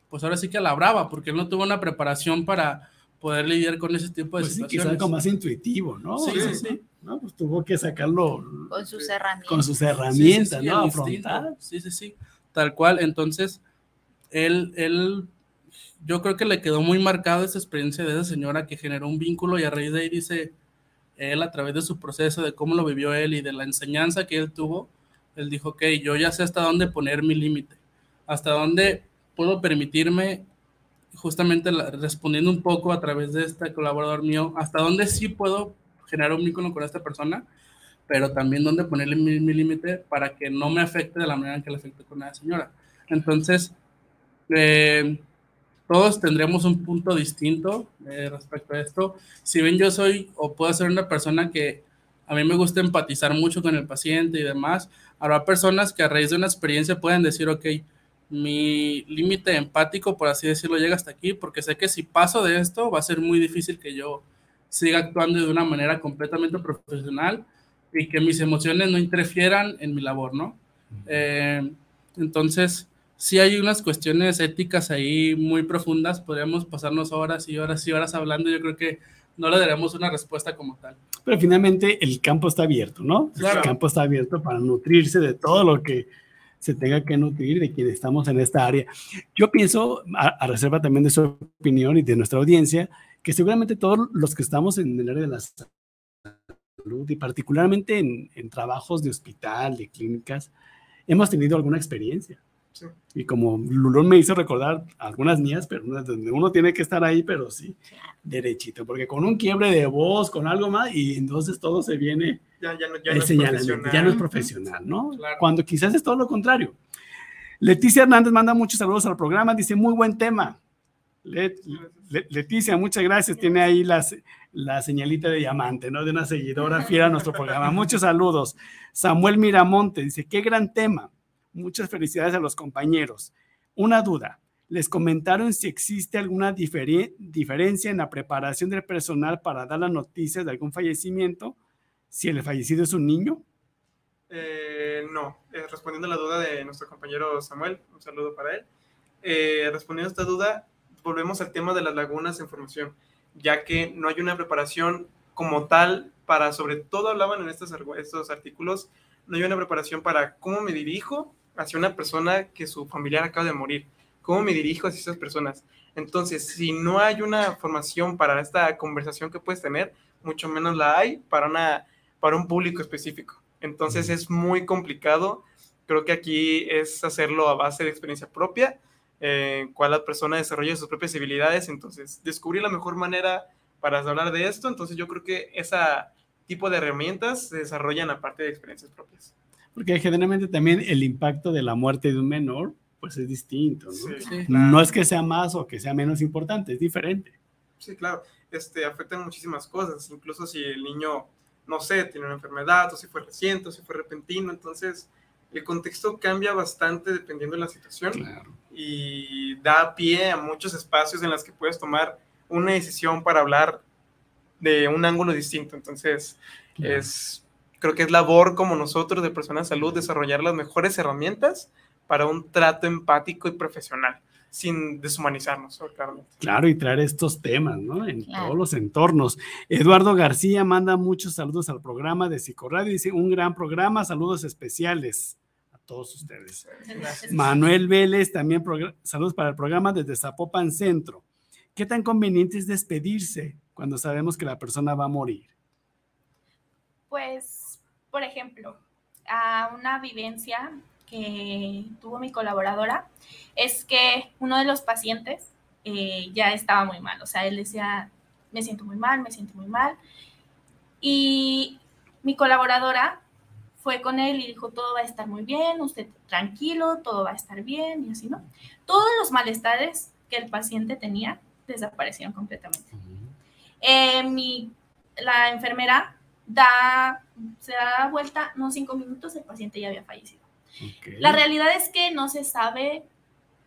pues ahora sí que a la brava, porque él no tuvo una preparación para poder lidiar con ese tipo de pues situaciones. Sí, algo más intuitivo, ¿no? Sí, sí, sí. ¿no? Pues tuvo que sacarlo con sus herramientas. Con sus herramientas, ¿no? Afrontar. Sí, sí, sí. Tal cual. Entonces, él, él, yo creo que le quedó muy marcado esa experiencia de esa señora que generó un vínculo y a raíz de ahí dice, él a través de su proceso, de cómo lo vivió él y de la enseñanza que él tuvo, él dijo, ok, yo ya sé hasta dónde poner mi límite, hasta dónde puedo permitirme justamente respondiendo un poco a través de este colaborador mío, hasta dónde sí puedo generar un vínculo con esta persona, pero también dónde ponerle mi, límite para que no me afecte de la manera en que le afecte con la señora. Entonces, eh, todos tendremos un punto distinto eh, respecto a esto. Si bien yo soy o puedo ser una persona que a mí me gusta empatizar mucho con el paciente y demás, habrá personas que a raíz de una experiencia pueden decir, ok, mi límite empático, por así decirlo, llega hasta aquí, porque sé que si paso de esto va a ser muy difícil que yo siga actuando de una manera completamente profesional y que mis emociones no interfieran en mi labor, ¿no? Eh, entonces, sí hay unas cuestiones éticas ahí muy profundas, podríamos pasarnos horas y horas y horas hablando, yo creo que no le daremos una respuesta como tal. Pero finalmente el campo está abierto, ¿no? El campo está abierto para nutrirse de todo lo que se tenga que nutrir de quienes estamos en esta área. Yo pienso, a, reserva también de su opinión y de nuestra audiencia, que seguramente todos los que estamos en el área de la salud y particularmente en, trabajos de hospital, de clínicas, hemos tenido alguna experiencia. Y como Lulón me hizo recordar algunas mías, pero donde uno tiene que estar ahí, pero sí, derechito, porque con un quiebre de voz, con algo más, y entonces todo se viene Ya, ya no, ya no es profesional. ya no es profesional, ¿no? Claro. Cuando quizás es todo lo contrario. Leticia Hernández manda muchos saludos al programa, dice muy buen tema. Le- Le- Leticia, muchas gracias. Tiene ahí la, se- la señalita de diamante, ¿no? De una seguidora fiel a nuestro programa. Muchos saludos. Samuel Miramonte dice, qué gran tema. Muchas felicidades a los compañeros. Una duda. ¿Les comentaron si existe alguna diferencia en la preparación del personal para dar las noticias de algún fallecimiento? Si el fallecido es un niño. Eh, no, Eh, respondiendo a la duda de nuestro compañero Samuel, un saludo para él. Eh, respondiendo a esta duda, volvemos al tema de las lagunas de información, ya que no hay una preparación como tal para, sobre todo hablaban en estos, estos artículos, no hay una preparación para cómo me dirijo hacia una persona que su familiar acaba de morir, cómo me dirijo hacia esas personas. Entonces, si no hay una formación para esta conversación que puedes tener, mucho menos la hay para, una, para un público específico. Entonces es muy complicado. Creo que aquí es hacerlo a base de experiencia propia, eh, en cual la persona desarrolla sus propias habilidades. Entonces, descubrir la mejor manera para hablar de esto. Entonces, yo creo que ese tipo de herramientas se desarrollan aparte de experiencias propias. Porque generalmente también el impacto de la muerte de un menor, pues es distinto, ¿no? Sí, Sí. No es que sea más o que sea menos importante, es diferente. sí, claro. Este, afectan muchísimas cosas, incluso si el niño, no sé, tiene una enfermedad, o si fue reciente, o si fue repentino. Entonces, el contexto cambia bastante dependiendo de la situación. Claro. y da pie a muchos espacios en los que puedes tomar una decisión para hablar de un ángulo distinto. Entonces, Claro. es, creo que es labor como nosotros de personas de salud desarrollar las mejores herramientas para un trato empático y profesional, sin deshumanizarnos, claramente. Claro, y traer estos temas, ¿no? En Claro. todos los entornos. Eduardo García manda muchos saludos al programa de Psicoradio. Dice, un gran programa, saludos especiales a todos ustedes. Gracias. Manuel Vélez, también saludos para el programa desde Zapopan Centro. ¿Qué tan conveniente es despedirse cuando sabemos que la persona va a morir? Pues, por ejemplo, a una vivencia que tuvo mi colaboradora es que uno de los pacientes eh, ya estaba muy mal, o sea, él decía, me siento muy mal, me siento muy mal. Y mi colaboradora fue con él y dijo, todo va a estar muy bien, usted tranquilo, todo va a estar bien y así, ¿no? Todos los malestares que el paciente tenía desaparecieron completamente. Eh, mi, la enfermera da, se da la vuelta, no cinco minutos, el paciente ya había fallecido. La realidad es que no se sabe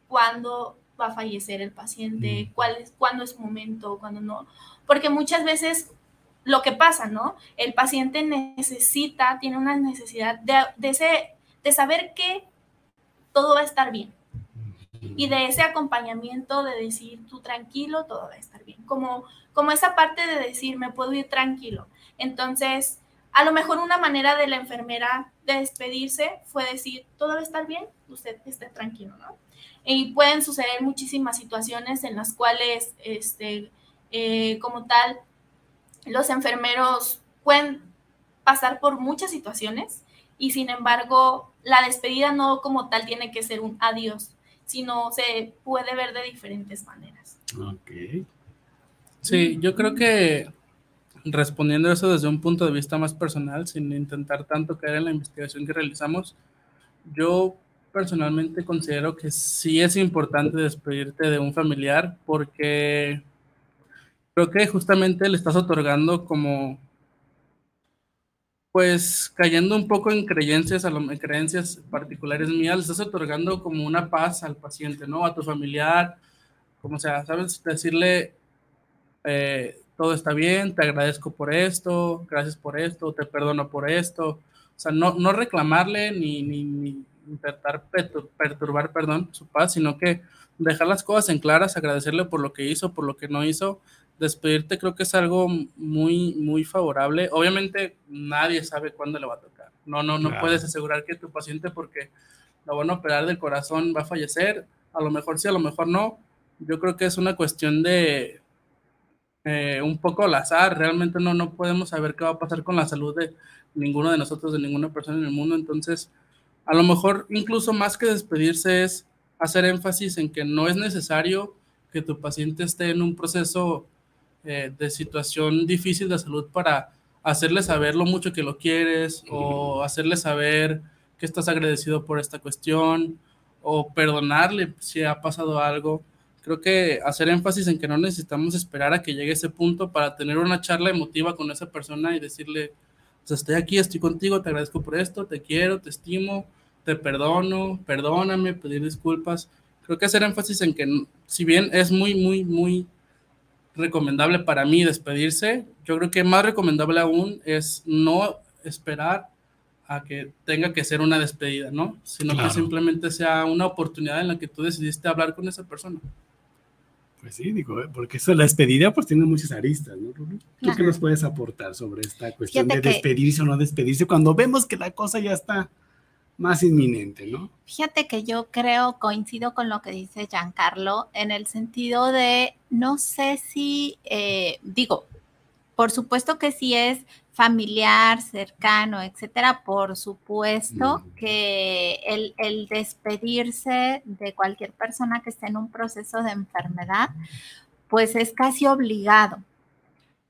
cuándo va a fallecer el paciente, Mm. cuál es, cuándo es momento, cuándo no, porque muchas veces lo que pasa, ¿no? El paciente necesita, tiene una necesidad de, de, ese, de saber que todo va a estar bien y de ese acompañamiento de decir, tú tranquilo, todo va a estar bien, como, como esa parte de decir, me puedo ir tranquilo. Entonces, a lo mejor una manera de la enfermera de despedirse fue decir, todo va a estar bien, usted esté tranquilo, ¿no? Y pueden suceder muchísimas situaciones en las cuales, este, eh, como tal, los enfermeros pueden pasar por muchas situaciones y sin embargo, la despedida no como tal tiene que ser un adiós, sino se puede ver de diferentes maneras. Ok. Sí, yo creo que respondiendo eso desde un punto de vista más personal, sin intentar tanto caer en la investigación que realizamos, yo personalmente considero que sí es importante despedirte de un familiar porque creo que justamente le estás otorgando como pues cayendo un poco en creencias, creencias particulares mías, le estás otorgando como una paz al paciente, ¿no? A tu familiar, como sea, ¿sabes? Decirle, eh, todo está bien, te agradezco por esto, gracias por esto, te perdono por esto. O sea, no, no reclamarle ni, ni, ni intentar pertur- perturbar, perdón, su paz, sino que dejar las cosas en claras, agradecerle por lo que hizo, por lo que no hizo. Despedirte creo que es algo muy, muy favorable. Obviamente nadie sabe cuándo le va a tocar. No, no, no Claro. puedes asegurar que tu paciente porque lo van a operar del corazón va a fallecer. A lo mejor sí, a lo mejor no. Yo creo que es una cuestión de, eh, un poco al azar. Realmente no, no podemos saber qué va a pasar con la salud de ninguno de nosotros, de ninguna persona en el mundo. Entonces, a lo mejor incluso más que despedirse es hacer énfasis en que no es necesario que tu paciente esté en un proceso eh, de situación difícil de salud para hacerle saber lo mucho que lo quieres o hacerle saber que estás agradecido por esta cuestión o perdonarle si ha pasado algo. Creo que hacer énfasis en que no necesitamos esperar a que llegue ese punto para tener una charla emotiva con esa persona y decirle, pues estoy aquí, estoy contigo, te agradezco por esto, te quiero, te estimo, te perdono, perdóname, pedir disculpas. Creo que hacer énfasis en que si bien es muy, muy, muy recomendable para mí despedirse, yo creo que más recomendable aún es no esperar a que tenga que ser una despedida, ¿no? Sino que simplemente sea una oportunidad en la que tú decidiste hablar con esa persona. Pues sí, digo, eh, porque eso, la despedida pues tiene muchas aristas, ¿no? ¿Tú qué nos puedes aportar sobre esta cuestión de despedirse o no despedirse cuando vemos que la cosa ya está más inminente, ¿no? Fíjate que yo creo, coincido con lo que dice Giancarlo, en el sentido de, no sé si, eh, digo, por supuesto que si es familiar, cercano, etcétera, por supuesto que el, el, despedirse de cualquier persona que esté en un proceso de enfermedad, pues es casi obligado.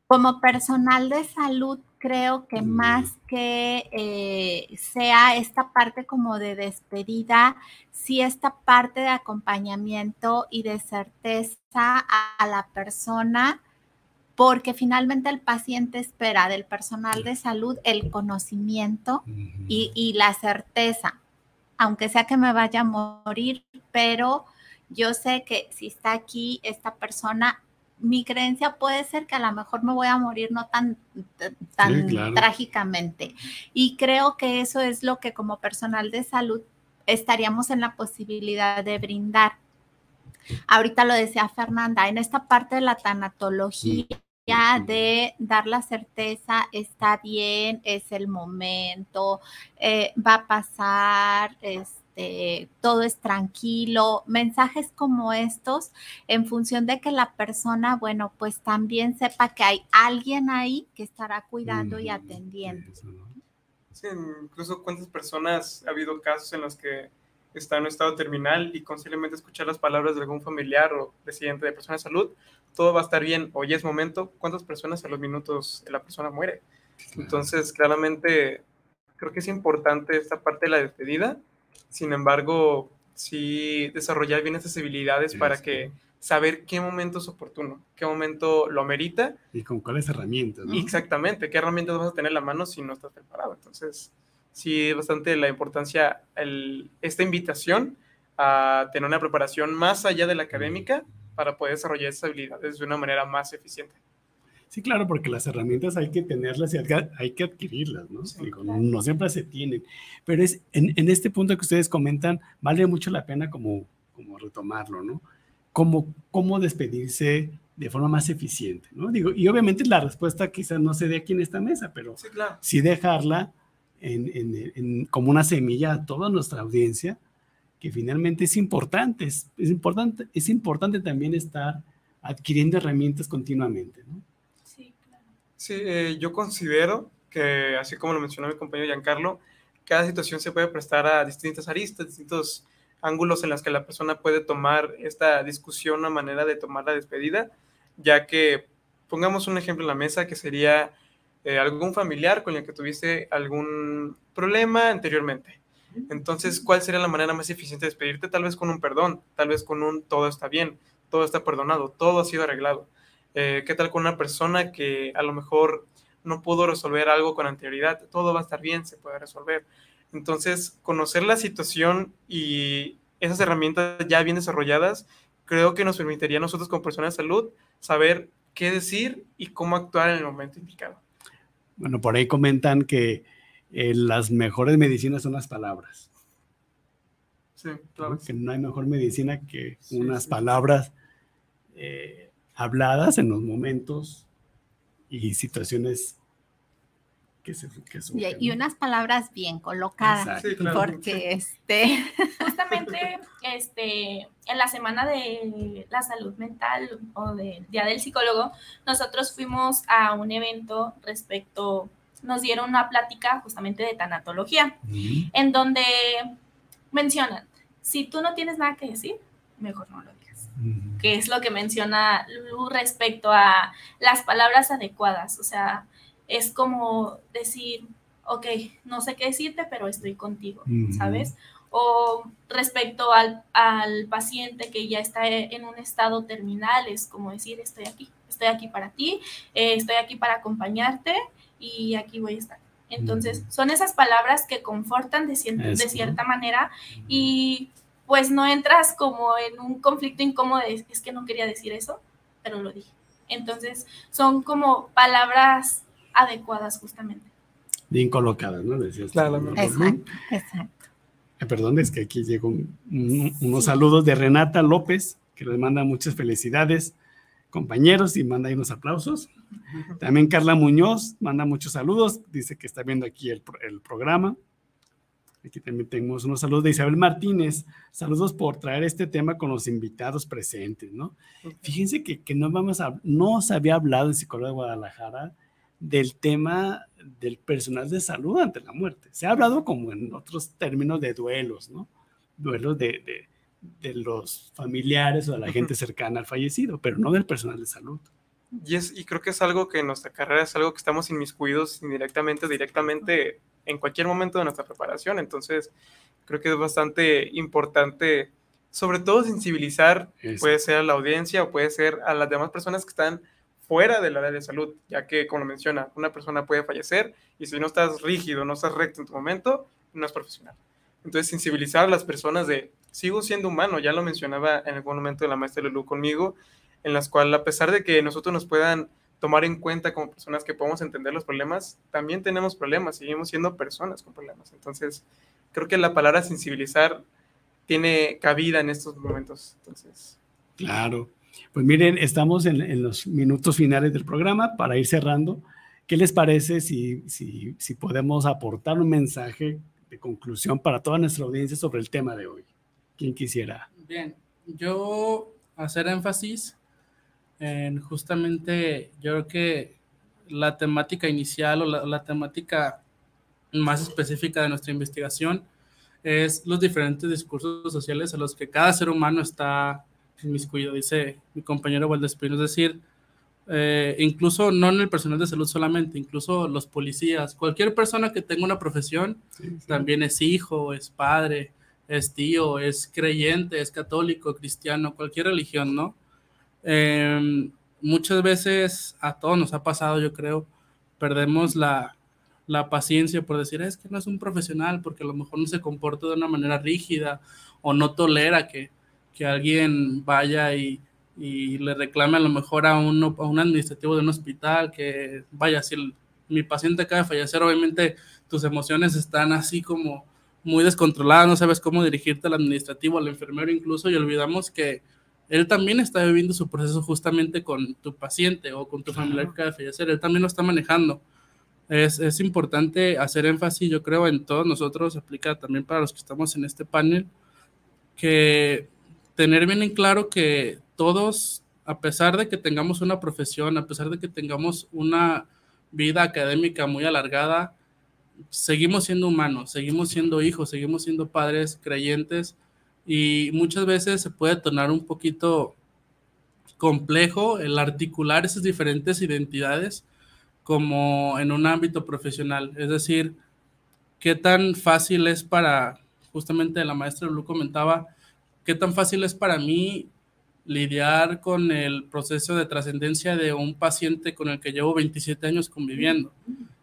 Como personal de salud, creo que más que eh, sea esta parte como de despedida, sí esta parte de acompañamiento y de certeza a, la persona, porque finalmente el paciente espera del personal de salud el conocimiento y, y la certeza, aunque sea que me vaya a morir, pero yo sé que si está aquí esta persona mi creencia puede ser que a lo mejor me voy a morir no tan, tan trágicamente. Y creo que eso es lo que como personal de salud estaríamos en la posibilidad de brindar. Ahorita lo decía Fernanda, en esta parte de la tanatología, de dar la certeza, está bien, es el momento, eh, va a pasar, es, este, todo es tranquilo, mensajes como estos en función de que la persona, bueno, pues también sepa que hay alguien ahí que estará cuidando y atendiendo. Sí, incluso cuántas personas ha habido casos en los que está en un estado terminal y con simplemente escuchar las palabras de algún familiar o presidente de persona de salud, todo va a estar bien, hoy es momento, ¿cuántas personas a los minutos la persona muere? Entonces, claramente, creo que es importante esta parte de la despedida, sin embargo, sí desarrollar bien esas habilidades para que saber qué momento es oportuno, qué momento lo amerita. Y con cuáles herramientas, ¿no? Exactamente, qué herramientas vas a tener en la mano si no estás preparado. Entonces, sí, es bastante la importancia, el, esta invitación a tener una preparación más allá de la académica para poder desarrollar esas habilidades de una manera más eficiente. Sí, claro, porque las herramientas hay que tenerlas y hay que adquirirlas, ¿no? no, siempre se tienen. Pero es en, este punto que ustedes comentan, vale mucho la pena como, como retomarlo, ¿no? Cómo, cómo despedirse de forma más eficiente, ¿no? Digo, y obviamente la respuesta quizás no se dé aquí en esta mesa, pero sí, dejarla en, como una semilla a toda nuestra audiencia, que finalmente es importante, es, es importante, es importante también estar adquiriendo herramientas continuamente, ¿no? Sí, eh, yo considero que, así como lo mencionó mi compañero Giancarlo, cada situación se puede prestar a distintas aristas, distintos ángulos en los que la persona puede tomar esta discusión, una manera de tomar la despedida, ya que pongamos un ejemplo en la mesa que sería eh, algún familiar con el que tuviste algún problema anteriormente. Entonces, ¿cuál sería la manera más eficiente de despedirte? Tal vez con un perdón, tal vez con un todo está bien, todo está perdonado, todo ha sido arreglado. Eh, ¿Qué tal con una persona que a lo mejor no pudo resolver algo con anterioridad? Todo va a estar bien, se puede resolver. Entonces, conocer la situación y esas herramientas ya bien desarrolladas, creo que nos permitiría a nosotros como personas de salud saber qué decir y cómo actuar en el momento indicado. Bueno, por ahí comentan que eh, las mejores medicinas son las palabras. Sí, claro. Que no hay mejor medicina que unas palabras eh, habladas en los momentos y situaciones que se que y, unas palabras bien colocadas porque este justamente este en la semana de la salud mental o del día del psicólogo nosotros fuimos a un evento respecto nos dieron una plática justamente de tanatología, en donde mencionan, si tú no tienes nada que decir, mejor no lo digas. Que es lo que menciona Lulu respecto a las palabras adecuadas. O sea, es como decir, ok, no sé qué decirte, pero estoy contigo, ¿sabes? O respecto al, al, paciente que ya está en un estado terminal, es como decir, estoy aquí, estoy aquí para ti, eh, estoy aquí para acompañarte y aquí voy a estar. Entonces, son esas palabras que confortan de, de cierta manera y pues no entras como en un conflicto incómodo, es que no quería decir eso, pero lo dije. Entonces, son como palabras adecuadas justamente. Bien colocadas, ¿no? Decías. Claro, exacto, exacto. Eh, perdón, es que aquí llegó unos saludos de Renata López, que les manda muchas felicidades, compañeros, y manda ahí unos aplausos. También Carla Muñoz manda muchos saludos, dice que está viendo aquí el, el programa. Aquí también tenemos unos saludos de Isabel Martínez. Saludos por traer este tema con los invitados presentes, ¿no? Fíjense que, que no, vamos a, no se había hablado en Psicología de Guadalajara del tema del personal de salud ante la muerte. Se ha hablado como en otros términos de duelos, ¿no? Duelos de, de, de los familiares o de la gente cercana al fallecido, pero no del personal de salud. Y, es, y creo que es algo que en nuestra carrera es algo que estamos inmiscuidos indirectamente, directamente en cualquier momento de nuestra preparación. Entonces, creo que es bastante importante, sobre todo sensibilizar, puede ser a la audiencia o puede ser a las demás personas que están fuera del área de salud, ya que, como lo menciona, una persona puede fallecer y si no estás rígido, no estás recto en tu momento, no es profesional. Entonces, sensibilizar a las personas de, sigo siendo humano, ya lo mencionaba en algún momento la maestra Lulu conmigo, en las cuales, a pesar de que nosotros nos puedan tomar en cuenta como personas que podemos entender los problemas, también tenemos problemas, seguimos siendo personas con problemas. Entonces, creo que la palabra sensibilizar tiene cabida en estos momentos. Entonces. Claro. Pues miren, estamos en, los minutos finales del programa para ir cerrando. ¿Qué les parece si, si, podemos aportar un mensaje de conclusión para toda nuestra audiencia sobre el tema de hoy? ¿Quién quisiera? Bien, yo hacer énfasis justamente yo creo que la temática inicial o la, temática más específica de nuestra investigación es los diferentes discursos sociales a los que cada ser humano está inmiscuido, dice mi compañero Valdespino, es decir, eh, incluso no en el personal de salud solamente, incluso los policías, cualquier persona que tenga una profesión, también es hijo, es padre, es tío, es creyente, es católico, cristiano, cualquier religión, ¿no? Em, muchas veces a todos nos ha pasado, yo creo, perdemos la, paciencia por decir, es que no es un profesional porque a lo mejor no se comporta de una manera rígida o no tolera que, alguien vaya y, le reclame a lo mejor a, uno, a un administrativo de un hospital que vaya, si mi paciente acaba de fallecer, obviamente tus emociones están así como muy descontroladas, no sabes cómo dirigirte al administrativo, al enfermero incluso, y olvidamos que él también está viviendo su proceso justamente con tu paciente o con tu familiar que acaba de fallecer, él también lo está manejando. Es, es, importante hacer énfasis, yo creo, en todos nosotros, aplica también para los que estamos en este panel, que tener bien en claro que todos, a pesar de que tengamos una profesión, a pesar de que tengamos una vida académica muy alargada, seguimos siendo humanos, seguimos siendo hijos, seguimos siendo padres creyentes y muchas veces se puede tornar un poquito complejo el articular esas diferentes identidades como en un ámbito profesional. Es decir, qué tan fácil es para, justamente la maestra Lu comentaba, qué tan fácil es para mí lidiar con el proceso de trascendencia de un paciente con el que llevo 27 años conviviendo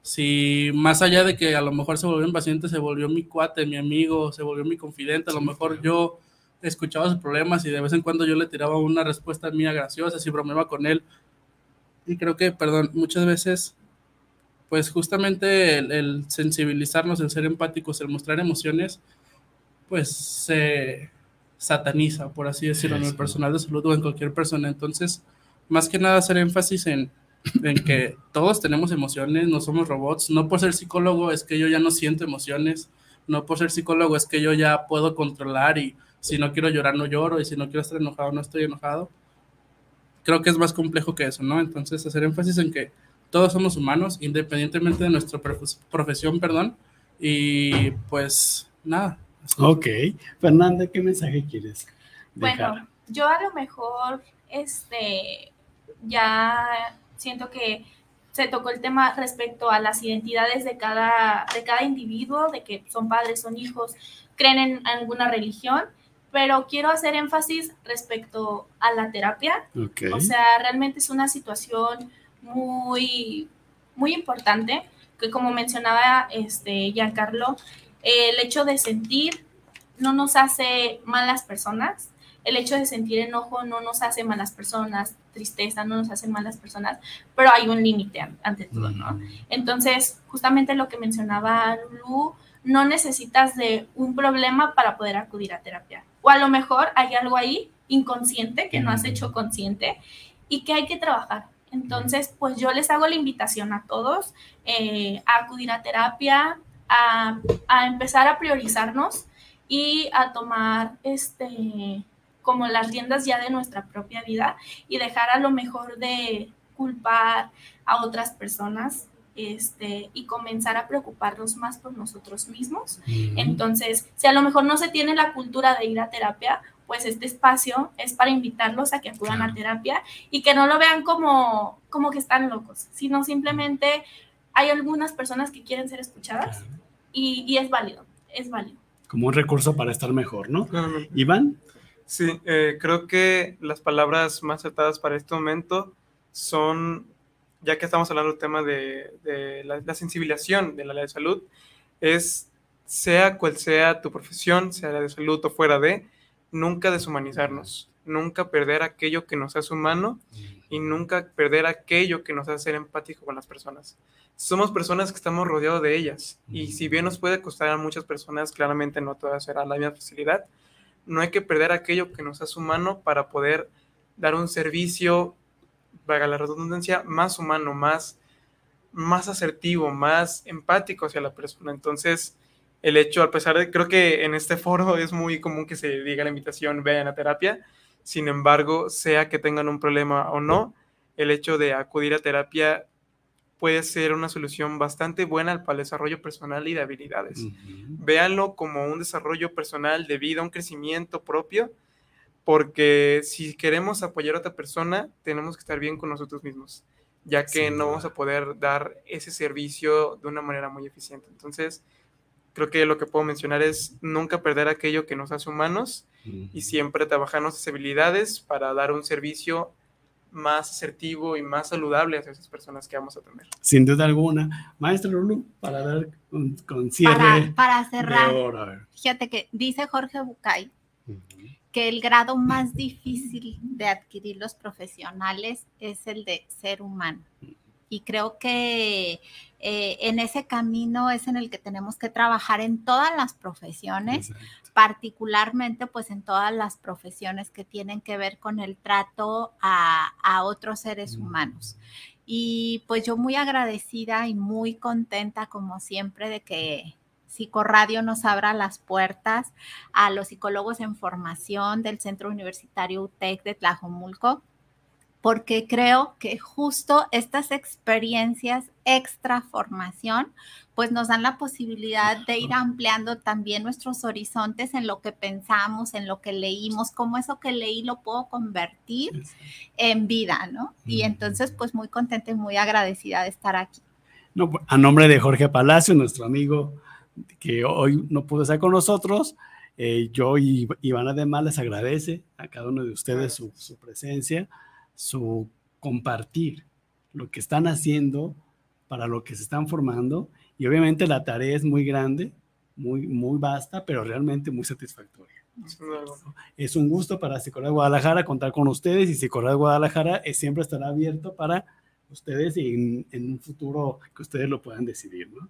si más allá de que a lo mejor se volvió un paciente, se volvió mi cuate, mi amigo, se volvió mi confidente, a lo mejor yo escuchaba sus problemas y de vez en cuando yo le tiraba una respuesta mía graciosa, si bromeaba con él. Y creo que, perdón, muchas veces, pues justamente el, sensibilizarnos, el ser empáticos, el mostrar emociones, pues se sataniza, por así decirlo, en el personal de salud o en cualquier persona. Entonces, más que nada hacer énfasis en en que todos tenemos emociones, no somos robots. No por ser psicólogo es que yo ya no siento emociones, no por ser psicólogo es que yo ya puedo controlar y si no quiero llorar no lloro y si no quiero estar enojado no estoy enojado. Creo que es más complejo que eso, ¿no? Entonces hacer énfasis en que todos somos humanos, independientemente de nuestra profesión, perdón, y pues nada. Ok, Fernanda, ¿qué mensaje quieres? Dejar? Bueno, yo a lo mejor, este, ya siento que se tocó el tema respecto a las identidades de cada, de cada individuo, de que son padres, son hijos, creen en alguna religión, pero quiero hacer énfasis respecto a la terapia. O sea, realmente es una situación muy, muy importante, que como mencionaba este Giancarlo, el hecho de sentir no nos hace malas personas, el hecho de sentir enojo no nos hace malas personas, tristeza no nos hace malas personas, pero hay un límite ante todo, ¿no? Entonces, justamente lo que mencionaba Lulu, no necesitas de un problema para poder acudir a terapia. O a lo mejor hay algo ahí inconsciente que no has hecho consciente y que hay que trabajar. Entonces, pues yo les hago la invitación a todos eh, a acudir a terapia, a, a empezar a priorizarnos y a tomar este como las riendas ya de nuestra propia vida y dejar a lo mejor de culpar a otras personas este, y comenzar a preocuparnos más por nosotros mismos. Entonces, si a lo mejor no se tiene la cultura de ir a terapia, pues este espacio es para invitarlos a que acudan a terapia y que no lo vean como, como que están locos, sino simplemente hay algunas personas que quieren ser escuchadas y, y, es válido, es válido. Como un recurso para estar mejor, ¿no? Iván. Sí, eh, creo que las palabras más acertadas para este momento son, ya que estamos hablando del tema de, la, sensibilización de la ley de salud, es sea cual sea tu profesión, sea la de salud o fuera de, nunca deshumanizarnos, nunca perder aquello que nos hace humano y nunca perder aquello que nos hace ser empático con las personas. Somos personas que estamos rodeados de ellas y si bien nos puede costar a muchas personas, claramente no todas será la misma facilidad, no hay que perder aquello que nos hace humano para poder dar un servicio, valga la redundancia, más humano, más, más asertivo, más empático hacia la persona. Entonces, el hecho, a pesar de, creo que en este foro es muy común que se diga la invitación, vean a terapia, sin embargo, sea que tengan un problema o no, el hecho de acudir a terapia puede ser una solución bastante buena para el desarrollo personal y de habilidades. Véanlo como un desarrollo personal de vida, un crecimiento propio, porque si queremos apoyar a otra persona, tenemos que estar bien con nosotros mismos, ya que no vamos a poder dar ese servicio de una manera muy eficiente. Entonces, creo que lo que puedo mencionar es nunca perder aquello que nos hace humanos y siempre trabajar nuestras habilidades para dar un servicio más asertivo y más saludable a esas personas que vamos a tener. Sin duda alguna. Maestro Lulu, para dar con, cierre. Para, cerrar, fíjate que dice Jorge Bucay que el grado más difícil de adquirir los profesionales es el de ser humano. Y creo que eh, en ese camino es en el que tenemos que trabajar en todas las profesiones, particularmente pues en todas las profesiones que tienen que ver con el trato a, otros seres humanos. Y pues yo muy agradecida y muy contenta como siempre de que Psicoradio nos abra las puertas a los psicólogos en formación del Centro Universitario UTEC de Tlajomulco porque creo que justo estas experiencias extra formación pues nos dan la posibilidad de ir ampliando también nuestros horizontes en lo que pensamos, en lo que leímos, cómo eso que leí lo puedo convertir en vida, ¿no? Y entonces pues muy contenta y muy agradecida de estar aquí. No, a nombre de Jorge Palacio, nuestro amigo que hoy no pudo estar con nosotros, eh, yo y Iván además les agradece a cada uno de ustedes su, su presencia su compartir lo que están haciendo para lo que se están formando y obviamente la tarea es muy grande, muy, muy vasta, pero realmente muy satisfactoria. Es un gusto para Psicología Guadalajara contar con ustedes y Psicología Guadalajara siempre estará abierto para ustedes y en, un futuro que ustedes lo puedan decidir. ¿no?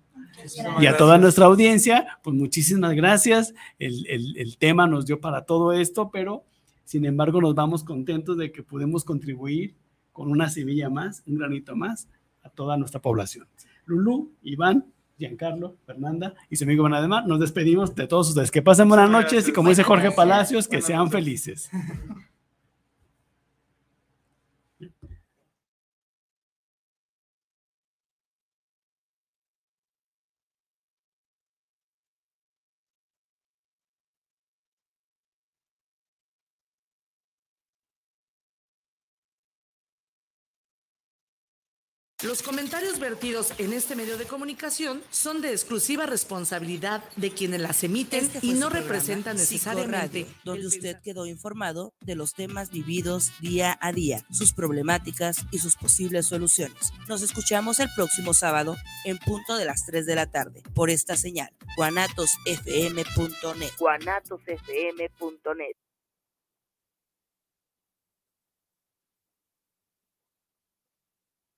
Y a toda nuestra audiencia, pues muchísimas gracias. El, el, el tema nos dio para todo esto, pero sin embargo, nos vamos contentos de que podemos contribuir con una semilla más, un granito más a toda nuestra población. Lulú, Iván, Giancarlo, Fernanda y su amigo Ademar, nos despedimos de todos ustedes. Que pasen buenas noches y como dice Jorge Palacios, que sean felices. Los comentarios vertidos en este medio de comunicación son de exclusiva responsabilidad de quienes las emiten Este y no representan necesariamente donde usted quedó informado de los temas vividos día a día, sus problemáticas y sus posibles soluciones. Nos escuchamos el próximo sábado en punto de las 3 de la tarde por esta señal, guanatosfm.net. guanatosfm.net.